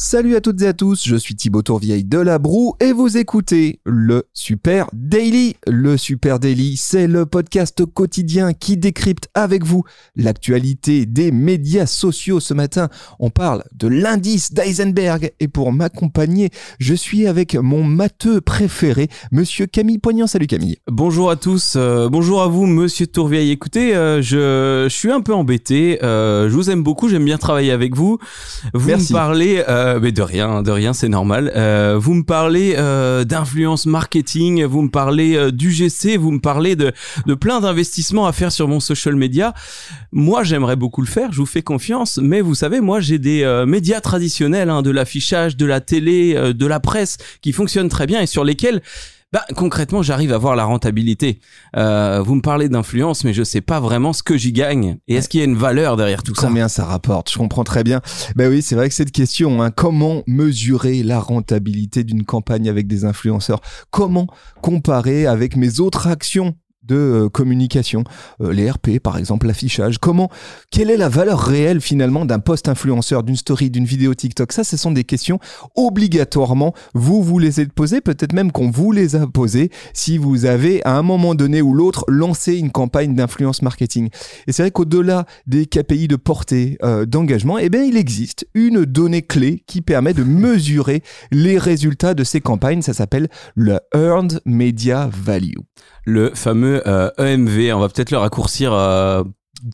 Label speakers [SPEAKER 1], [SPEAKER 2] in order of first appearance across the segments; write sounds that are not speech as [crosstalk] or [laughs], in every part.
[SPEAKER 1] Salut à toutes et à tous, je suis Thibaut Tourvieille de La Broue et vous écoutez le Super Daily. Le Super Daily, c'est le podcast quotidien qui décrypte avec vous l'actualité des médias sociaux. Ce matin, on parle de l'indice d'Eisenberg et pour m'accompagner, je suis avec mon matheux préféré, monsieur Camille Poignant. Salut Camille.
[SPEAKER 2] Bonjour à tous, euh, bonjour à vous monsieur Tourvieille. Écoutez, euh, je, je suis un peu embêté, euh, je vous aime beaucoup, j'aime bien travailler avec vous. Vous
[SPEAKER 1] Merci.
[SPEAKER 2] me parlez... euh, mais de rien, de rien, c'est normal. Euh, vous me parlez euh, d'influence marketing, vous me parlez euh, d'UGC, vous me parlez de, de plein d'investissements à faire sur mon social media. Moi, j'aimerais beaucoup le faire, je vous fais confiance, mais vous savez, moi, j'ai des euh, médias traditionnels, hein, de l'affichage, de la télé, euh, de la presse, qui fonctionnent très bien et sur lesquels... Bah, concrètement, j'arrive à voir la rentabilité. Euh, vous me parlez d'influence, mais je sais pas vraiment ce que j'y gagne. Et est-ce qu'il y a une valeur derrière tout ça?
[SPEAKER 1] Combien ça rapporte? Je comprends très bien. Ben oui, c'est vrai que cette question, hein, comment mesurer la rentabilité d'une campagne avec des influenceurs? Comment comparer avec mes autres actions? De euh, communication, Euh, les RP par exemple, l'affichage. Comment, quelle est la valeur réelle finalement d'un post influenceur, d'une story, d'une vidéo TikTok? Ça, ce sont des questions obligatoirement. Vous vous les êtes posées, peut-être même qu'on vous les a posées si vous avez à un moment donné ou l'autre lancé une campagne d'influence marketing. Et c'est vrai qu'au-delà des KPI de portée, euh, d'engagement, eh bien, il existe une donnée clé qui permet de mesurer les résultats de ces campagnes. Ça s'appelle le Earned Media Value.
[SPEAKER 2] Le fameux euh, EMV, on va peut-être le raccourcir euh,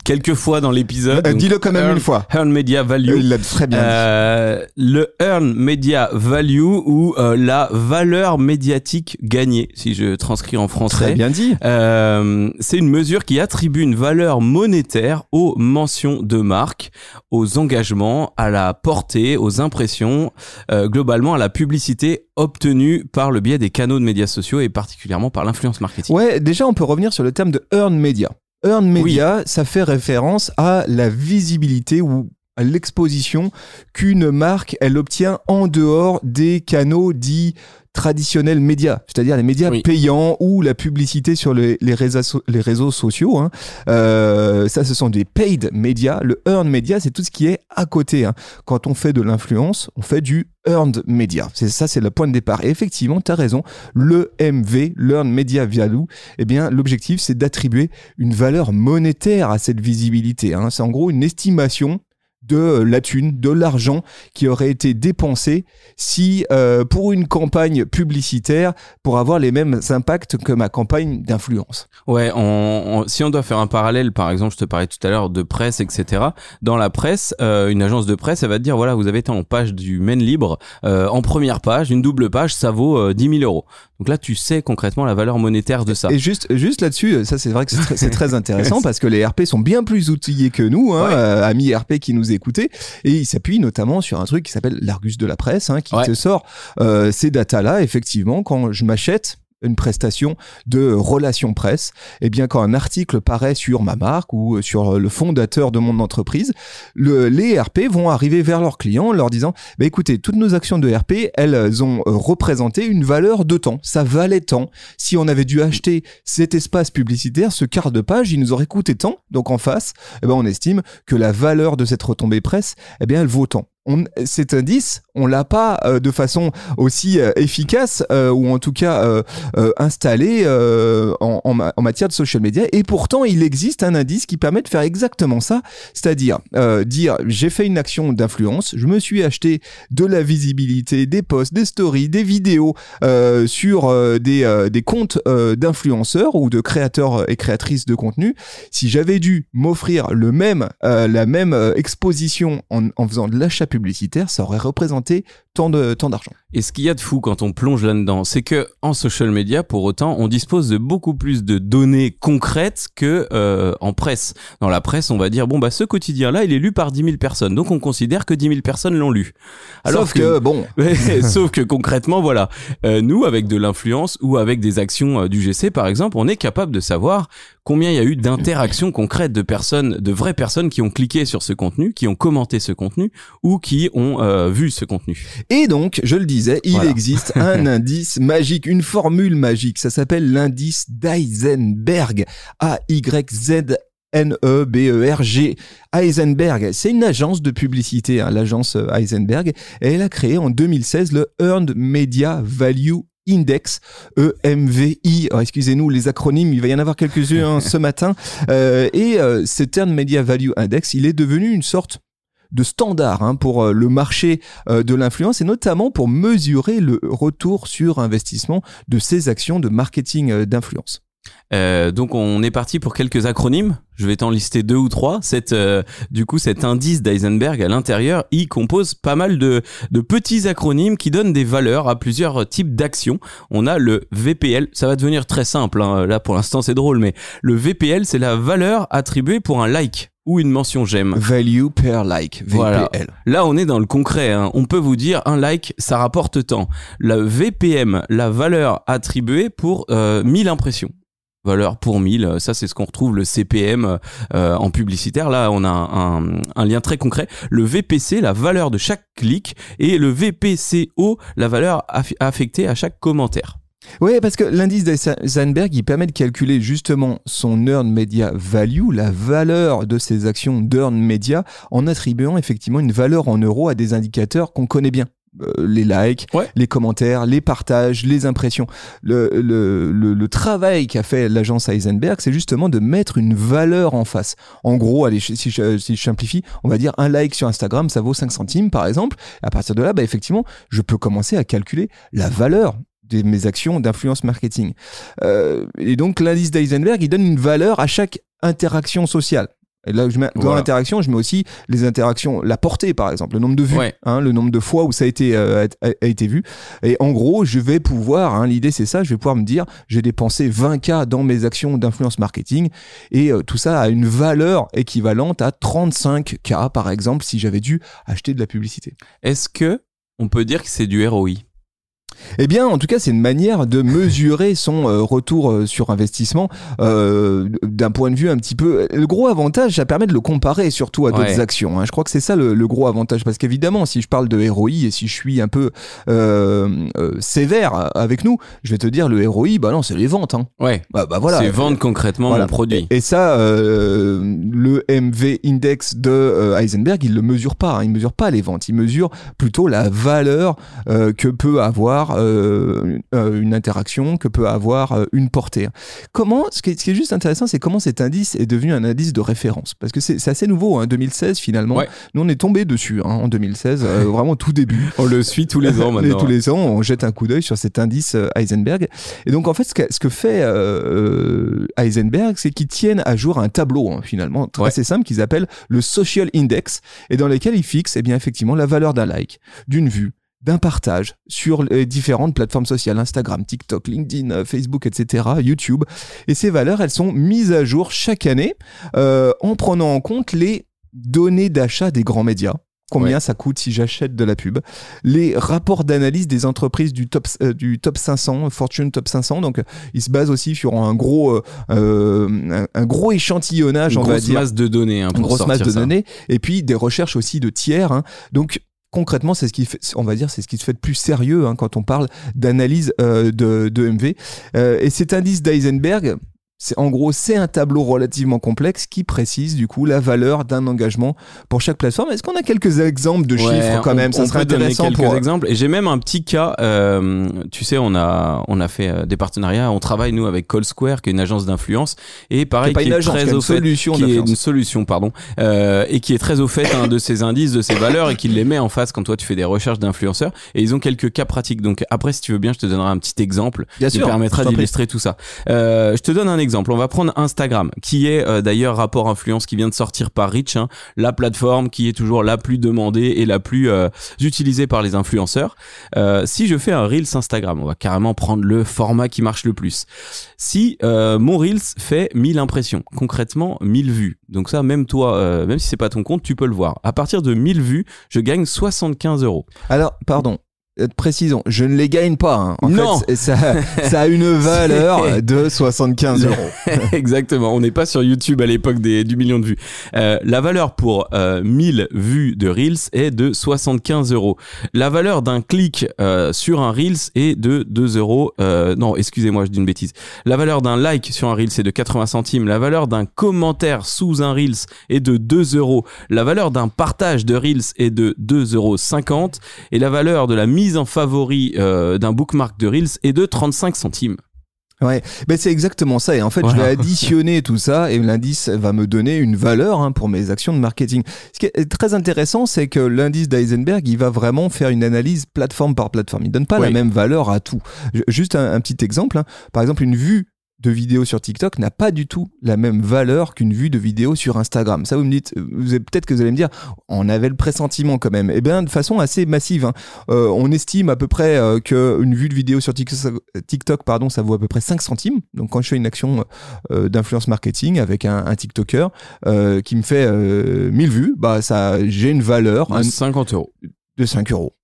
[SPEAKER 2] quelques fois dans l'épisode.
[SPEAKER 1] Euh, Dis-le quand même
[SPEAKER 2] Earn-
[SPEAKER 1] une fois.
[SPEAKER 2] Earn Media Value.
[SPEAKER 1] Il l'a très bien dit.
[SPEAKER 2] Euh, le earn media value ou euh, la valeur médiatique gagnée, si je transcris en français.
[SPEAKER 1] Très bien dit.
[SPEAKER 2] Euh, c'est une mesure qui attribue une valeur monétaire aux mentions de marque, aux engagements, à la portée, aux impressions, euh, globalement à la publicité obtenue par le biais des canaux de médias sociaux et particulièrement par l'influence marketing.
[SPEAKER 1] Ouais, déjà, on peut revenir sur le terme de earned media. Earned media, ça fait référence à la visibilité ou à l'exposition qu'une marque, elle obtient en dehors des canaux dits traditionnels médias, c'est-à-dire les médias
[SPEAKER 2] Oui.
[SPEAKER 1] payants ou la publicité sur les, les réseaux, so- les réseaux sociaux. hein. Euh, ça, ce sont des paid médias. Le earned media, c'est tout ce qui est à côté. hein. Quand on fait de l'influence, on fait du earned media. C'est ça, c'est le point de départ. Et effectivement, tu as raison. Le MV, Learn Media Value, eh bien, l'objectif, c'est d'attribuer une valeur monétaire à cette visibilité. hein. C'est en gros une estimation de la thune, de l'argent qui aurait été dépensé si euh, pour une campagne publicitaire pour avoir les mêmes impacts que ma campagne d'influence.
[SPEAKER 2] Ouais, si on doit faire un parallèle, par exemple, je te parlais tout à l'heure de presse, etc. Dans la presse, euh, une agence de presse, elle va te dire, voilà, vous avez été en page du Maine Libre, euh, en première page, une double page, ça vaut euh, 10 000 euros. Donc là, tu sais concrètement la valeur monétaire de ça.
[SPEAKER 1] Et juste, juste là-dessus, ça c'est vrai que c'est très, [laughs] intéressant parce que les RP sont bien plus outillés que nous, hein,
[SPEAKER 2] Ouais.
[SPEAKER 1] euh, amis RP qui nous écoutez, et ils s'appuient notamment sur un truc qui s'appelle l'Argus de la presse, hein, qui
[SPEAKER 2] Ouais.
[SPEAKER 1] te sort euh, ces datas-là, effectivement, quand je m'achète une prestation de relations presse, et bien quand un article paraît sur ma marque ou sur le fondateur de mon entreprise, le, les RP vont arriver vers leurs clients en leur disant bah écoutez, toutes nos actions de RP, elles ont euh, représenté une valeur de temps. Ça valait tant. Si on avait dû acheter cet espace publicitaire, ce quart de page, il nous aurait coûté tant. Donc en face, eh ben, on estime que la valeur de cette retombée presse, eh bien, elle vaut tant. Cet indice, on l'a pas euh, de façon aussi euh, efficace euh, ou en tout cas installé en, en ma- en matière de social media. Et pourtant, il existe un indice qui permet de faire exactement ça, c'est-à-dire dire j'ai fait une action d'influence, je me suis acheté de la visibilité, des posts, des stories, des vidéos sur des, des comptes d'influenceurs ou de créateurs et créatrices de contenu. Si j'avais dû m'offrir le même, la même exposition en, en faisant de l'achat publicitaire, ça aurait représenté tant de tant d'argent.
[SPEAKER 2] Et ce qu'il y a de fou quand on plonge là-dedans, c'est que en social media, pour autant, on dispose de beaucoup plus de données concrètes que euh, en presse. Dans la presse, on va dire bon bah ce quotidien-là, il est lu par 10 000 personnes, donc on considère que 10 000 personnes l'ont lu.
[SPEAKER 1] Sauf que, bon, [laughs]
[SPEAKER 2] sauf que concrètement, voilà, euh, nous avec de l'influence ou avec des actions euh, du GC par exemple, on est capable de savoir combien il y a eu d'interactions concrètes de personnes, de vraies personnes qui ont cliqué sur ce contenu, qui ont commenté ce contenu ou qui ont euh, vu ce contenu.
[SPEAKER 1] Et donc, je le disais, il
[SPEAKER 2] Voilà.
[SPEAKER 1] existe un [laughs] indice magique, une formule magique. Ça s'appelle l'indice d'Eisenberg. A-Y-Z-N-E-B-E-R-G. Heisenberg, c'est une agence de publicité, hein, l'agence euh, Heisenberg. Et elle a créé en 2016 le Earned Media Value Index, E EMVI. Alors, excusez-nous, les acronymes, il va y en avoir quelques-uns ce [laughs] matin. Euh, et euh, cet Earned Media Value Index, il est devenu une sorte de standard hein, pour euh, le marché euh, de l'influence et notamment pour mesurer le retour sur investissement de ces actions de marketing euh, d'influence.
[SPEAKER 2] Euh, donc on est parti pour quelques acronymes. Je vais t'en lister deux ou trois. Cette, euh, du coup, cet indice d'Eisenberg à l'intérieur, il compose pas mal de, petits acronymes qui donnent des valeurs à plusieurs types d'actions. On a le VPL. Ça va devenir très simple. hein. Là, pour l'instant, c'est drôle, mais le VPL, c'est la valeur attribuée pour un like ou une mention j'aime.
[SPEAKER 1] Value per like, VPL.
[SPEAKER 2] Voilà. Là, on est dans le concret. hein. On peut vous dire un like, ça rapporte tant. La VPM, la valeur attribuée pour euh, 1000 impressions. Valeur pour 1000, euh, ça c'est ce qu'on retrouve le CPM euh, en publicitaire. Là, on a un, un- un lien très concret. Le VPC, la valeur de chaque clic, et le VPCO, la valeur aff- affectée à chaque commentaire.
[SPEAKER 1] Oui, parce que l'indice d'Eisenberg, il permet de calculer justement son earned media value, la valeur de ses actions d'earned media, en attribuant effectivement une valeur en euros à des indicateurs qu'on connaît bien. Euh, les likes,
[SPEAKER 2] Ouais.
[SPEAKER 1] les commentaires, les partages, les impressions. Le, le, le, le travail qu'a fait l'agence Heisenberg, c'est justement de mettre une valeur en face. En gros, allez, si je, si je simplifie, on va dire un like sur Instagram, ça vaut 5 centimes par exemple. À partir de là, bah, effectivement, je peux commencer à calculer la valeur de mes actions d'influence marketing. Euh, et donc l'indice d'Eisenberg, il donne une valeur à chaque interaction sociale. Et là, je mets, dans
[SPEAKER 2] Voilà.
[SPEAKER 1] l'interaction, je mets aussi les interactions, la portée par exemple, le nombre de vues,
[SPEAKER 2] Ouais.
[SPEAKER 1] hein, le nombre de fois où ça a été, euh, a, a été vu. Et en gros, je vais pouvoir, hein, l'idée c'est ça, je vais pouvoir me dire, j'ai dépensé 20K dans mes actions d'influence marketing et euh, tout ça a une valeur équivalente à 35K par exemple si j'avais dû acheter de la publicité.
[SPEAKER 2] Est-ce que on peut dire que c'est du ROI
[SPEAKER 1] Eh bien, en tout cas, c'est une manière de mesurer son euh, retour euh, sur investissement euh, d'un point de vue un petit peu. Le gros avantage, ça permet de le comparer surtout à d'autres
[SPEAKER 2] Ouais.
[SPEAKER 1] actions. hein. Je crois que c'est ça le, le gros avantage, parce qu'évidemment, si je parle de ROI et si je suis un peu euh, sévère avec nous, je vais te dire le ROI, bah non, c'est les ventes. Hein.
[SPEAKER 2] Ouais.
[SPEAKER 1] Bah, bah voilà.
[SPEAKER 2] c'est vendre concrètement
[SPEAKER 1] Voilà.
[SPEAKER 2] mon produit.
[SPEAKER 1] Et ça, le MV Index de Heisenberg, il le mesure pas. hein. Il mesure pas les ventes. Il mesure plutôt la valeur que peut avoir euh, euh, une interaction, que peut avoir euh, une portée. Comment ce qui, est, ce qui est juste intéressant, c'est comment cet indice est devenu un indice de référence. Parce que c'est assez nouveau, hein, 2016 finalement.
[SPEAKER 2] Ouais.
[SPEAKER 1] Nous, on est tombé dessus hein, en 2016, euh, [laughs] vraiment tout début.
[SPEAKER 2] On le suit tous les ans [laughs]
[SPEAKER 1] Et
[SPEAKER 2] maintenant.
[SPEAKER 1] tous les ans, on jette un coup d'œil sur cet indice Heisenberg. Et donc, en fait, ce que, ce que fait euh, euh, Heisenberg, c'est qu'ils tiennent à jour un tableau, hein, finalement, très
[SPEAKER 2] Ouais.
[SPEAKER 1] assez simple, qu'ils appellent le Social Index, et dans lequel ils fixent, eh bien, effectivement, la valeur d'un like, d'une vue, d'un partage sur les différentes plateformes sociales, Instagram, TikTok, LinkedIn, euh, Facebook, etc., YouTube. Et ces valeurs, elles sont mises à jour chaque année euh, en prenant en compte les données d'achat des grands médias. Combien
[SPEAKER 2] Ouais.
[SPEAKER 1] ça coûte si j'achète de la pub Les rapports d'analyse des entreprises du top, euh, du top 500, Fortune Top 500. Donc, ils se basent aussi sur un gros, euh, euh, un, un gros échantillonnage,
[SPEAKER 2] Une
[SPEAKER 1] on va
[SPEAKER 2] grosse
[SPEAKER 1] dire
[SPEAKER 2] masse de données. hein,
[SPEAKER 1] une grosse masse de
[SPEAKER 2] ça.
[SPEAKER 1] données et puis des recherches aussi de tiers hein. donc concrètement c'est ce qui on va dire c'est ce qui se fait de plus sérieux hein, quand on parle d'analyse euh, de, de MV Euh, et cet indice d'Eisenberg c'est en gros c'est un tableau relativement complexe qui précise du coup la valeur d'un engagement pour chaque plateforme. Est-ce qu'on a quelques exemples de
[SPEAKER 2] Ouais,
[SPEAKER 1] chiffres quand
[SPEAKER 2] on-
[SPEAKER 1] même? Ça
[SPEAKER 2] on
[SPEAKER 1] serait
[SPEAKER 2] peut donner
[SPEAKER 1] intéressant
[SPEAKER 2] quelques
[SPEAKER 1] pour
[SPEAKER 2] exemples. Et j'ai même un petit cas euh, tu sais on a on a fait euh, des partenariats. On travaille nous avec Call Square qui est une agence d'influence. Et pareil
[SPEAKER 1] pas
[SPEAKER 2] qui
[SPEAKER 1] une
[SPEAKER 2] est
[SPEAKER 1] agence,
[SPEAKER 2] très
[SPEAKER 1] une
[SPEAKER 2] au fait
[SPEAKER 1] solution
[SPEAKER 2] qui est une solution pardon euh, et qui est très au fait hein, de ces indices de ces valeurs et qui les met en face quand toi tu fais des recherches d'influenceurs. Et ils ont quelques cas pratiques. Donc après si tu veux bien je te donnerai un petit exemple
[SPEAKER 1] Bien
[SPEAKER 2] qui
[SPEAKER 1] sûr,
[SPEAKER 2] permettra d'illustrer tout ça. Euh, je te donne un exemple. On va prendre Instagram, qui est euh, d'ailleurs rapport influence qui vient de sortir par Rich, hein, la plateforme qui est toujours la plus demandée et la plus euh, utilisée par les influenceurs. Euh, si je fais un Reels Instagram, on va carrément prendre le format qui marche le plus. Si euh, mon Reels fait 1000 impressions, concrètement 1000 vues, donc ça même toi, euh, même si c'est pas ton compte, tu peux le voir. À partir de 1000 vues, je gagne 75 euros.
[SPEAKER 1] alors pardon précisons, je ne les gagne pas. hein. En
[SPEAKER 2] Non.
[SPEAKER 1] fait, ça, ça a une [laughs] valeur de 75 euros. [laughs]
[SPEAKER 2] Exactement. On n'est pas sur YouTube à l'époque des- du million de vues. Euh, la valeur pour euh, 1000 vues de Reels est de 75 euros. La valeur d'un clic euh, sur un Reels est de 2 euros. Euh, non, excusez-moi, je dis une bêtise. La valeur d'un like sur un Reels est de 80 centimes. La valeur d'un commentaire sous un Reels est de 2 euros. La valeur d'un partage de Reels est de 2,50 euros. Et la valeur de la mise en favori euh, d'un bookmark de Reels est de 35 centimes.
[SPEAKER 1] Ouais, ben c'est exactement ça. Et en fait, je vais additionner tout ça et l'indice va me donner une valeur hein, pour mes actions de marketing. Ce qui est très intéressant, c'est que l'indice d'Eisenberg, il va vraiment faire une analyse plateforme par plateforme. Il donne pas la même valeur à tout. Juste un, un petit exemple. hein. Par exemple, une vue de vidéo sur TikTok n'a pas du tout la même valeur qu'une vue de vidéo sur Instagram. Ça, vous me dites, vous peut-être que vous allez me dire, on avait le pressentiment quand même. Eh bien, de façon assez massive. hein. Euh, on estime à peu près euh, qu'une vue de vidéo sur TikTok, pardon, ça vaut à peu près 5 centimes. Donc, quand je fais une action euh, d'influence marketing avec un, un TikToker qui me fait euh, 1000 vues, bah, ça, j'ai une valeur
[SPEAKER 2] De
[SPEAKER 1] hein,
[SPEAKER 2] 50 euros.
[SPEAKER 1] de 5 euros.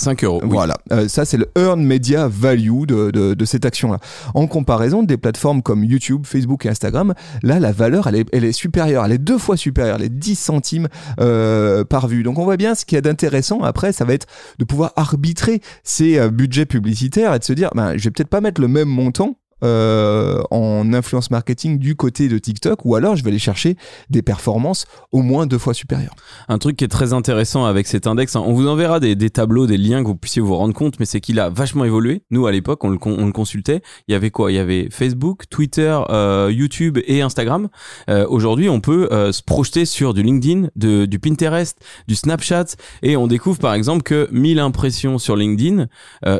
[SPEAKER 2] 5 euros.
[SPEAKER 1] Voilà, Euh, ça c'est le earn media value de, de, de cette action-là. En comparaison des plateformes comme YouTube, Facebook et Instagram, là la valeur elle est, elle est supérieure, elle est deux fois supérieure, elle est 10 centimes euh, par vue. Donc on voit bien ce qu'il y a d'intéressant après, ça va être de pouvoir arbitrer ces euh, budgets publicitaires et de se dire, ben, je vais peut-être pas mettre le même montant. Euh, en influence marketing du côté de TikTok ou alors je vais aller chercher des performances au moins deux fois supérieures.
[SPEAKER 2] Un truc qui est très intéressant avec cet index, hein, on vous enverra des, tableaux, des liens que vous puissiez vous rendre compte, mais c'est qu'il a vachement évolué. Nous, à l'époque, on le, con- on le consultait. Il y avait quoi? Il y avait Facebook, Twitter, euh, YouTube et Instagram. Euh, Aujourd'hui, on peut euh, se projeter sur du LinkedIn, du Pinterest, du Snapchat, et on découvre par exemple que 1000 impressions sur LinkedIn,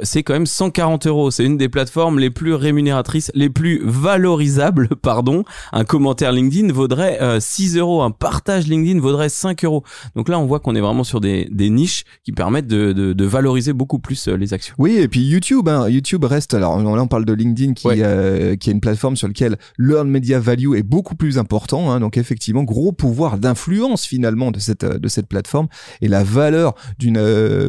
[SPEAKER 2] c'est quand même 140 euros. C'est une des plateformes les plus rémunératrices, les plus valorisables, [laughs] pardon. Un commentaire LinkedIn vaudrait euh, 6 euros, un partage LinkedIn vaudrait 5 euros. Donc là, on voit qu'on est vraiment sur des, des niches qui permettent de, de, de valoriser beaucoup plus euh, les actions.
[SPEAKER 1] Oui, et puis YouTube, hein, YouTube reste. Alors là, on parle de LinkedIn qui,
[SPEAKER 2] Ouais.
[SPEAKER 1] euh, qui est une plateforme sur laquelle l'earn media value est beaucoup plus important. Hein, donc effectivement, gros pouvoir d'influence finalement de cette de cette plateforme et la valeur d'une euh,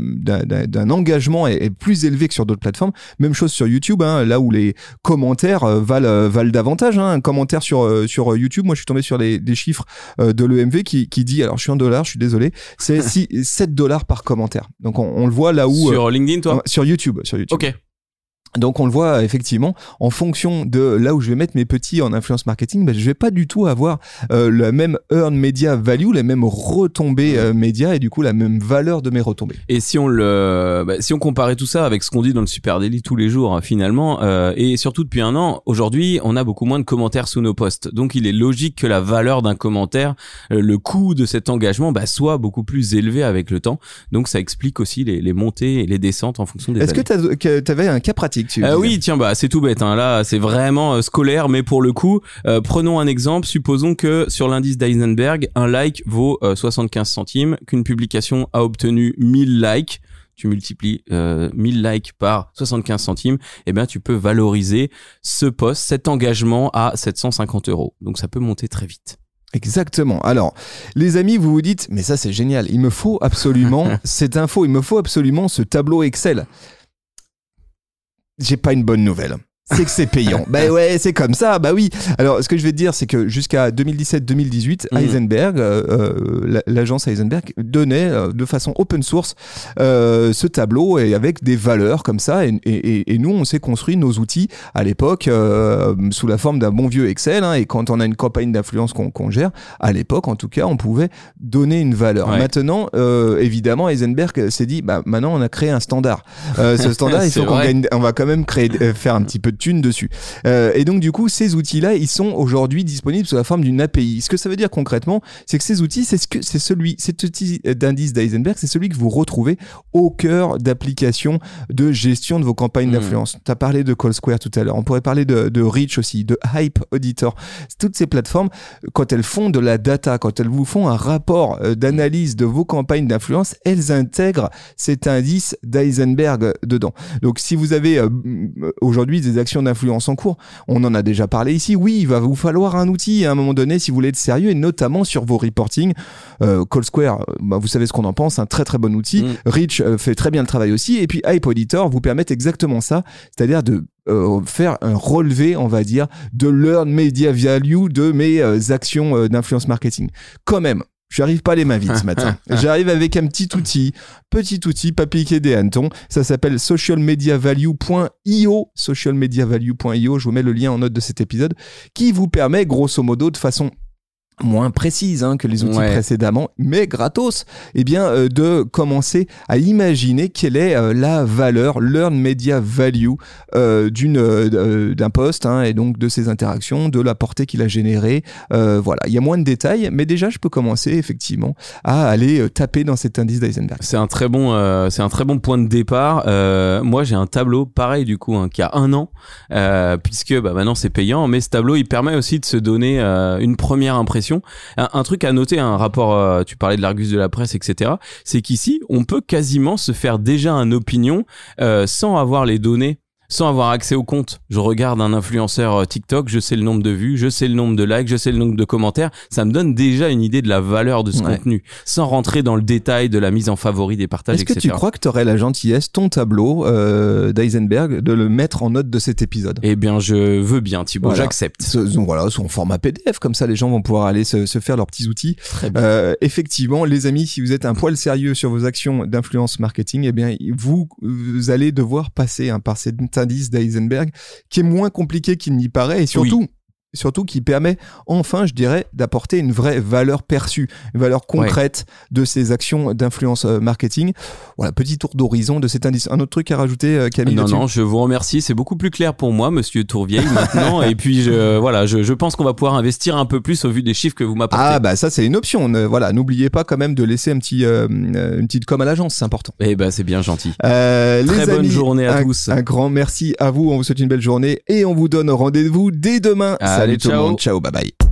[SPEAKER 1] d'un- engagement est, est plus élevée que sur d'autres plateformes. Même chose sur YouTube, hein, là où les commentaires euh, valent euh, valent davantage. Hein, un commentaire sur euh, sur YouTube, moi je suis tombé sur des, des chiffres de l'EMV qui qui dit, alors je suis en dollars, je suis désolé, c'est [laughs] 6 7 dollars par commentaire. Donc on, on le voit là où
[SPEAKER 2] Sur LinkedIn, toi?
[SPEAKER 1] sur YouTube, sur YouTube.
[SPEAKER 2] Ok.
[SPEAKER 1] Donc on le voit effectivement en fonction de là où je vais mettre mes petits en influence marketing, ben, je vais pas du tout avoir euh, la même earn media value, les mêmes retombées euh, médias et du coup la même valeur de mes retombées.
[SPEAKER 2] Et si on le, bah, si on comparait tout ça avec ce qu'on dit dans le Super Daily tous les jours, hein, finalement, euh, et surtout depuis un an, aujourd'hui, on a beaucoup moins de commentaires sous nos posts. Donc, il est logique que la valeur d'un commentaire, euh, le coût de cet engagement, bah, soit beaucoup plus élevé avec le temps. Donc, ça explique aussi les, les montées et les descentes en fonction des.
[SPEAKER 1] Est-ce que tu avais un cas pratique tu
[SPEAKER 2] Euh, oui, tiens, bah c'est tout bête. Hein. Là, c'est vraiment euh, scolaire, mais pour le coup, euh, prenons un exemple. Supposons que sur l'indice d'Eisenberg, un like vaut euh, 75 centimes, qu'une publication a obtenu 1000 likes. Tu multiplies euh, 1000 likes par 75 centimes, et bien tu peux valoriser ce post, cet engagement à 750 euros. Donc ça peut monter très vite.
[SPEAKER 1] Exactement. Alors, les amis, vous vous dites, mais ça c'est génial, il me faut absolument [laughs] cette info, il me faut absolument ce tableau Excel. J'ai pas une bonne nouvelle. C'est que c'est payant. [laughs] bah ouais, c'est comme ça. Bah oui. Alors, ce que je vais te dire, c'est que jusqu'à 2017-2018,
[SPEAKER 2] Mhm.
[SPEAKER 1] Heisenberg, euh, euh, la- l'agence Heisenberg donnait euh, de façon open source euh, ce tableau et avec des valeurs comme ça. Et, et- et nous, on s'est construit nos outils à l'époque euh, sous la forme d'un bon vieux Excel. hein, et quand on a une campagne d'influence qu'on qu'on gère, à l'époque, en tout cas, on pouvait donner une valeur.
[SPEAKER 2] Ouais.
[SPEAKER 1] Maintenant, euh, évidemment, Heisenberg s'est dit, bah maintenant, on a créé un standard. Euh, ce [laughs] standard, il faut qu'on gagne, on va quand même créer, faire un petit peu de thunes dessus. Euh, et donc, du coup, ces outils-là, ils sont aujourd'hui disponibles sous la forme d'une API. Ce que ça veut dire concrètement, c'est que ces outils, c'est ce que c'est celui, cet outil d'indice d'Eisenberg, c'est celui que vous retrouvez au cœur d'applications de gestion de vos campagnes
[SPEAKER 2] Mhm.
[SPEAKER 1] d'influence. Tu as parlé de Call Square tout à l'heure. On pourrait parler de, de Reach aussi, de Hype Auditor. Toutes ces plateformes, quand elles font de la data, quand elles vous font un rapport euh, d'analyse de vos campagnes d'influence, elles intègrent cet indice d'Eisenberg dedans. Donc, si vous avez euh, aujourd'hui des actions actions d'influence en cours. On en a déjà parlé ici. Oui, il va vous falloir un outil à un moment donné si vous voulez être sérieux et notamment sur vos reporting. Euh, Call Square, euh, bah, vous savez ce qu'on en pense, un très très bon outil.
[SPEAKER 2] Mm.
[SPEAKER 1] Reach euh, fait très bien le travail aussi. Et puis Hype Auditor vous permet exactement ça, c'est-à-dire de euh, faire un relevé, on va dire, de learn media value de mes actions d'influence marketing. Quand même, j'arrive pas les mains vides ce [laughs] matin. J'arrive avec un petit outil, petit outil, pas des hannetons. Ça s'appelle socialmediavalue.io, socialmediavalue.io. Je vous mets le lien en note de cet épisode, qui vous permet, grosso modo, de façon moins précise hein, que les outils
[SPEAKER 2] Ouais.
[SPEAKER 1] précédemment, mais gratos, eh bien, euh, de commencer à imaginer quelle est euh, la valeur, learn media value euh, d'une euh, d'un poste hein, et donc de ses interactions, de la portée qu'il a générée. Euh, voilà, il y a moins de détails, mais déjà je peux commencer effectivement à aller euh, taper dans cet indice d'Eisenberg.
[SPEAKER 2] C'est un très bon, euh, c'est un très bon point de départ. Euh, moi, j'ai un tableau pareil du coup, hein, qui a un an, euh, puisque bah, maintenant c'est payant, mais ce tableau il permet aussi de se donner euh, une première impression. Un, truc à noter, un rapport, euh, tu parlais de l'Argus de la presse, etc. C'est qu'ici, on peut quasiment se faire déjà une opinion euh, sans avoir les données. Sans avoir accès au compte, je regarde un influenceur euh, TikTok, je sais le nombre de vues, je sais le nombre de likes, je sais le nombre de commentaires. Ça me donne déjà une idée de la valeur de ce
[SPEAKER 1] Ouais.
[SPEAKER 2] contenu, sans rentrer dans le détail de la mise en favori des partages,
[SPEAKER 1] Est-ce que tu crois que tu aurais la gentillesse, ton tableau euh, d'Eisenberg, de le mettre en note de cet épisode?
[SPEAKER 2] Eh bien, je veux bien, Thibaut,
[SPEAKER 1] Voilà.
[SPEAKER 2] j'accepte.
[SPEAKER 1] Ce- donc voilà, son format PDF, comme ça les gens vont pouvoir aller se, se faire leurs petits outils.
[SPEAKER 2] Très bien.
[SPEAKER 1] Euh, effectivement, les amis, si vous êtes un poil sérieux sur vos actions d'influence marketing, eh bien, vous, vous allez devoir passer hein, par cet indice d'Eisenberg qui est moins compliqué qu'il n'y paraît et surtout. Surtout qui permet enfin, je dirais, d'apporter une vraie valeur perçue, une valeur concrète de ces actions d'influence euh, marketing. Voilà, petit tour d'horizon de cet indice. Un autre truc à rajouter, euh, Camille
[SPEAKER 2] non, non, je vous remercie. C'est beaucoup plus clair pour moi, monsieur Tourvieille, [laughs] maintenant. et puis, je, voilà, je, je pense qu'on va pouvoir investir un peu plus au vu des chiffres que vous m'apportez.
[SPEAKER 1] Ah bah ça c'est une option. Ne- Voilà, n'oubliez pas quand même de laisser un petit, euh, une petite com à l'agence, c'est important.
[SPEAKER 2] Eh ben, c'est bien gentil.
[SPEAKER 1] Euh,
[SPEAKER 2] Très
[SPEAKER 1] les
[SPEAKER 2] bonne
[SPEAKER 1] amis,
[SPEAKER 2] journée à
[SPEAKER 1] un,
[SPEAKER 2] tous.
[SPEAKER 1] Un grand merci à vous. On vous souhaite une belle journée et on vous donne rendez-vous dès demain. Salut tout le monde. Ciao, bye bye.